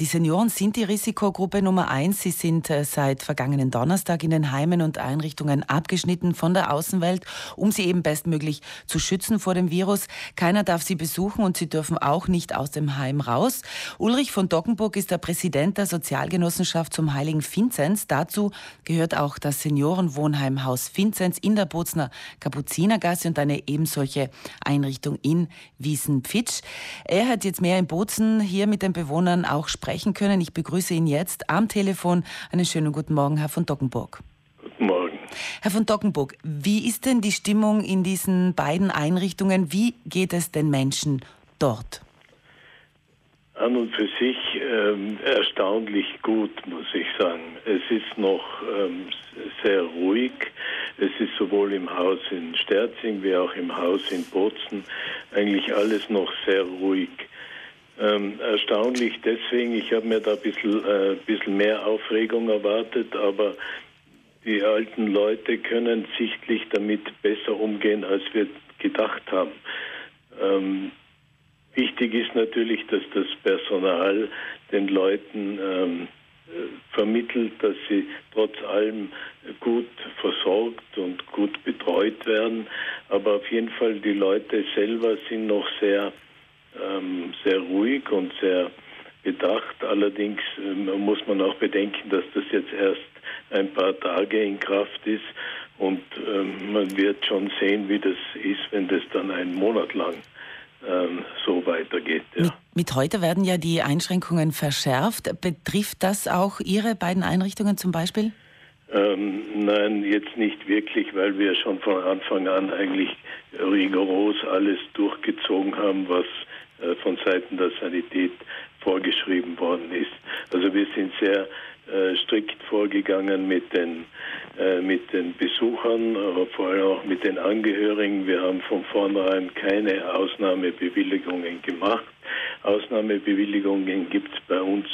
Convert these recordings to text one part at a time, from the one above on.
Die Senioren sind die Risikogruppe Nummer eins. Sie sind äh, seit vergangenen Donnerstag in den Heimen und Einrichtungen abgeschnitten von der Außenwelt, um sie eben bestmöglich zu schützen vor dem Virus. Keiner darf sie besuchen und sie dürfen auch nicht aus dem Heim raus. Ulrich von Dockenburg ist der Präsident der Sozialgenossenschaft zum Heiligen Vinzenz. Dazu gehört auch das Seniorenwohnheim Haus Vinzenz in der Bozner Kapuzinergasse und eine ebensolche Einrichtung in Wiesenpfitsch. Er hat jetzt mehr in Bozen hier mit den Bewohnern auch sprechen können. Ich begrüße ihn jetzt am Telefon. Einen schönen guten Morgen, Herr von Dockenburg. Guten Morgen. Herr von Dockenburg, wie ist denn die Stimmung in diesen beiden Einrichtungen? Wie geht es den Menschen dort? An und für sich ähm, erstaunlich gut, muss ich sagen. Es ist noch ähm, sehr ruhig. Es ist sowohl im Haus in Sterzing wie auch im Haus in Bozen eigentlich alles noch sehr ruhig. Ähm, erstaunlich deswegen, ich habe mir da ein bisschen, äh, bisschen mehr Aufregung erwartet, aber die alten Leute können sichtlich damit besser umgehen, als wir gedacht haben. Ähm, wichtig ist natürlich, dass das Personal den Leuten ähm, vermittelt, dass sie trotz allem gut versorgt und gut betreut werden. Aber auf jeden Fall die Leute selber sind noch sehr ähm, sehr ruhig und sehr bedacht. Allerdings ähm, muss man auch bedenken, dass das jetzt erst ein paar Tage in Kraft ist und ähm, man wird schon sehen, wie das ist, wenn das dann einen Monat lang ähm, so weitergeht. Ja. Mit, mit, heute werden ja die Einschränkungen verschärft. Betrifft das auch Ihre beiden Einrichtungen zum Beispiel? Ähm, nein, jetzt nicht wirklich, weil wir schon von Anfang an eigentlich rigoros alles durchgezogen haben, was äh, von Seiten der Sanität vorgeschrieben worden ist. Also wir sind sehr äh, strikt vorgegangen mit den, äh, mit den Besuchern, aber vor allem auch mit den Angehörigen. Wir haben von vornherein keine Ausnahmebewilligungen gemacht. Ausnahmebewilligungen gibt es bei uns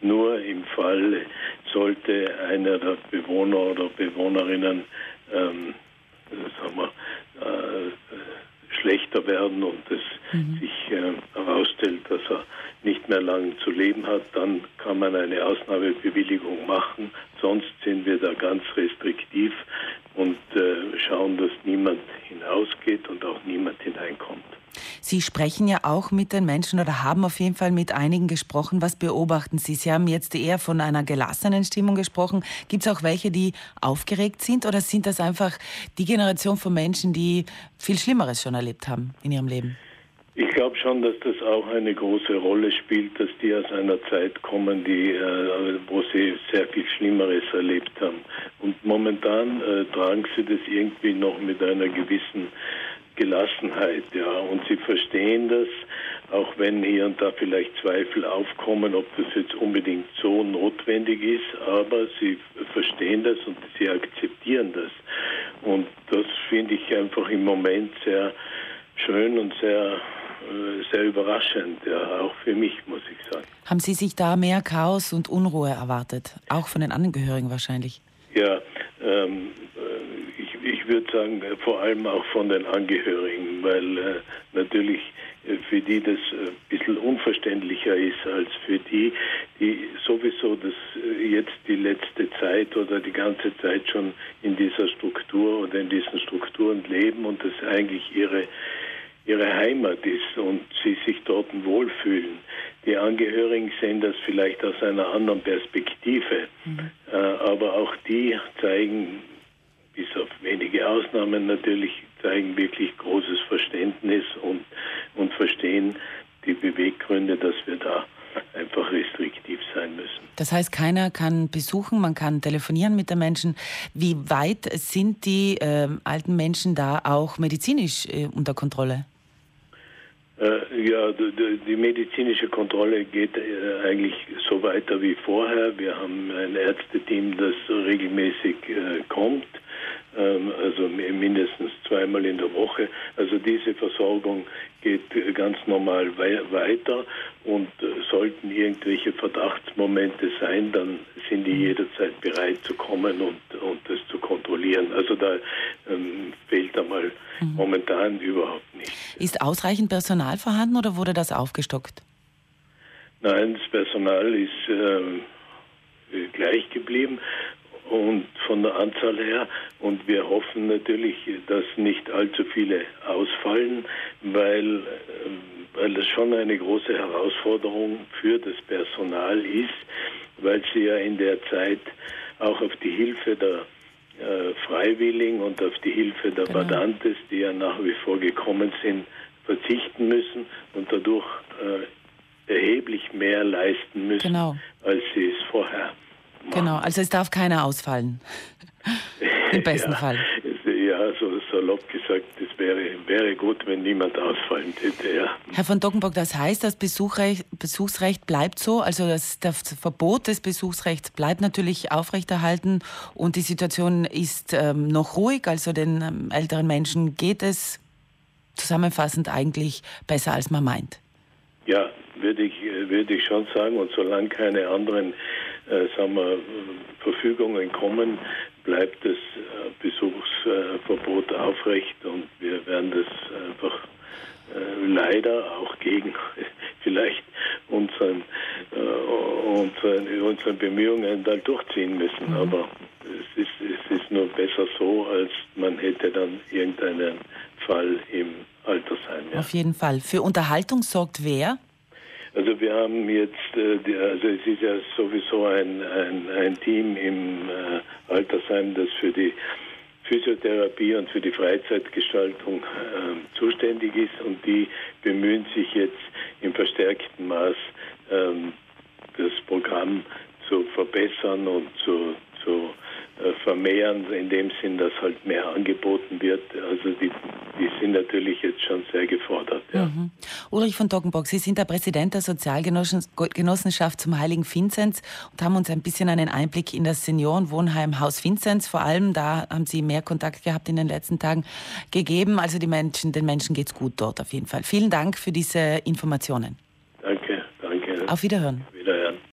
nur im Fall, sollte einer der Bewohner oder Bewohnerinnen ähm, sagen wir, äh, schlechter werden und es mhm. sich äh, herausstellt, dass er nicht mehr lange zu leben hat, dann kann man eine Ausnahmebewilligung machen. Sonst sind wir da ganz restriktiv und äh, schauen, dass niemand hinausgeht und auch niemand hineinkommt. Sie sprechen ja auch mit den Menschen oder haben auf jeden Fall mit einigen gesprochen. Was beobachten Sie? Sie haben jetzt eher von einer gelassenen Stimmung gesprochen. Gibt es auch welche, die aufgeregt sind oder sind das einfach die Generation von Menschen, die viel Schlimmeres schon erlebt haben in ihrem Leben? Ich glaube schon, dass das auch eine große Rolle spielt, dass die aus einer Zeit kommen, die, äh, wo sie sehr viel Schlimmeres erlebt haben. Und momentan äh, tragen sie das irgendwie noch mit einer gewissen Gelassenheit, ja. Und sie verstehen das, auch wenn hier und da vielleicht Zweifel aufkommen, ob das jetzt unbedingt so notwendig ist, aber sie verstehen das und sie akzeptieren das. Und das finde ich einfach im Moment sehr schön und sehr äh, sehr überraschend, ja, auch für mich, muss ich sagen. Haben Sie sich da mehr Chaos und Unruhe erwartet? Auch von den Angehörigen wahrscheinlich? Ja, ähm, ich würde sagen, äh, vor allem auch von den Angehörigen, weil äh, natürlich äh, für die das ein bisschen unverständlicher ist als für die, die sowieso das jetzt die letzte Zeit oder die ganze Zeit schon in dieser Struktur oder in diesen Strukturen leben und das eigentlich ihre ihre Heimat ist und sie sich dort wohlfühlen. Die Angehörigen sehen das vielleicht aus einer anderen Perspektive, mhm. aber auch die zeigen wenige Ausnahmen natürlich, zeigen wirklich großes Verständnis und, und verstehen die Beweggründe, dass wir da einfach restriktiv sein müssen. Das heißt, keiner kann besuchen, man kann telefonieren mit den Menschen. Wie weit sind die äh, alten Menschen da auch medizinisch äh, unter Kontrolle? Äh, ja, die, die, medizinische Kontrolle geht äh, eigentlich so weiter wie vorher. Wir haben ein Ärzteteam, das regelmäßig äh, kommt also mindestens zweimal in der Woche. Also diese Versorgung geht ganz normal weiter und äh, sollten irgendwelche Verdachtsmomente sein, dann sind die mhm. jederzeit bereit zu kommen und, und das zu kontrollieren. Also da ähm, fehlt einmal mhm. momentan überhaupt nicht. Ist ausreichend Personal vorhanden oder wurde das aufgestockt? Nein, das Personal ist äh, gleich geblieben und von der Anzahl her. Und wir hoffen natürlich, dass nicht allzu viele ausfallen, weil, äh, weil das schon eine große Herausforderung für das Personal ist, weil sie ja in der Zeit auch auf die Hilfe der äh, Freiwilligen und auf die Hilfe der genau. Badantes, die ja nach wie vor gekommen sind, verzichten müssen und dadurch äh, erheblich mehr leisten müssen, genau. als sie es vorher machen. Genau, also es darf keiner ausfallen. Im besten ja, Fall. Ja, so salopp gesagt, es wäre, wäre gut, wenn niemand ausfallen hätte. Ja. Herr von Dockenbock, das heißt, das Besuchrecht, Besuchsrecht bleibt so, also das, das, Verbot des Besuchsrechts bleibt natürlich aufrechterhalten und die Situation ist ähm, noch ruhig, also den ähm, älteren Menschen geht es zusammenfassend eigentlich besser, als man meint. Ja, würde ich, würde ich schon sagen. Und solange keine anderen äh, sagen wir, Verfügungen kommen, bleibt das äh, Besuchsverbot aufrecht und wir werden das einfach äh, leider auch gegen vielleicht unseren, äh, unseren, unseren Bemühungen dann durchziehen müssen. Mhm. Aber es ist, es ist nur besser so, als man hätte dann irgendeinen Fall im Altersheim. Ja. Auf jeden Fall. Für Unterhaltung sorgt wer? Also wir haben jetzt, äh, also es ist ja sowieso ein, ein, ein Team im äh, Altersheim, das für die Physiotherapie und für die Freizeitgestaltung äh, zuständig ist und die bemühen sich jetzt im verstärkten Maß ähm, das Programm zu verbessern und zu, zu äh, vermehren, in dem Sinn, dass halt mehr angeboten wird. Also die, die sind natürlich jetzt schon sehr gefordert. Ja. Mhm. Ulrich von Doggenbock, Sie sind der Präsident der Sozialgenossenschaft zum Heiligen Vinzenz und haben uns ein bisschen einen Einblick in das Seniorenwohnheim Haus Vinzenz, vor allem da haben Sie mehr Kontakt gehabt in den letzten Tagen, gegeben. Also die Menschen, den Menschen geht es gut dort auf jeden Fall. Vielen Dank für diese Informationen. Danke, danke. Auf Wiederhören. Wieder.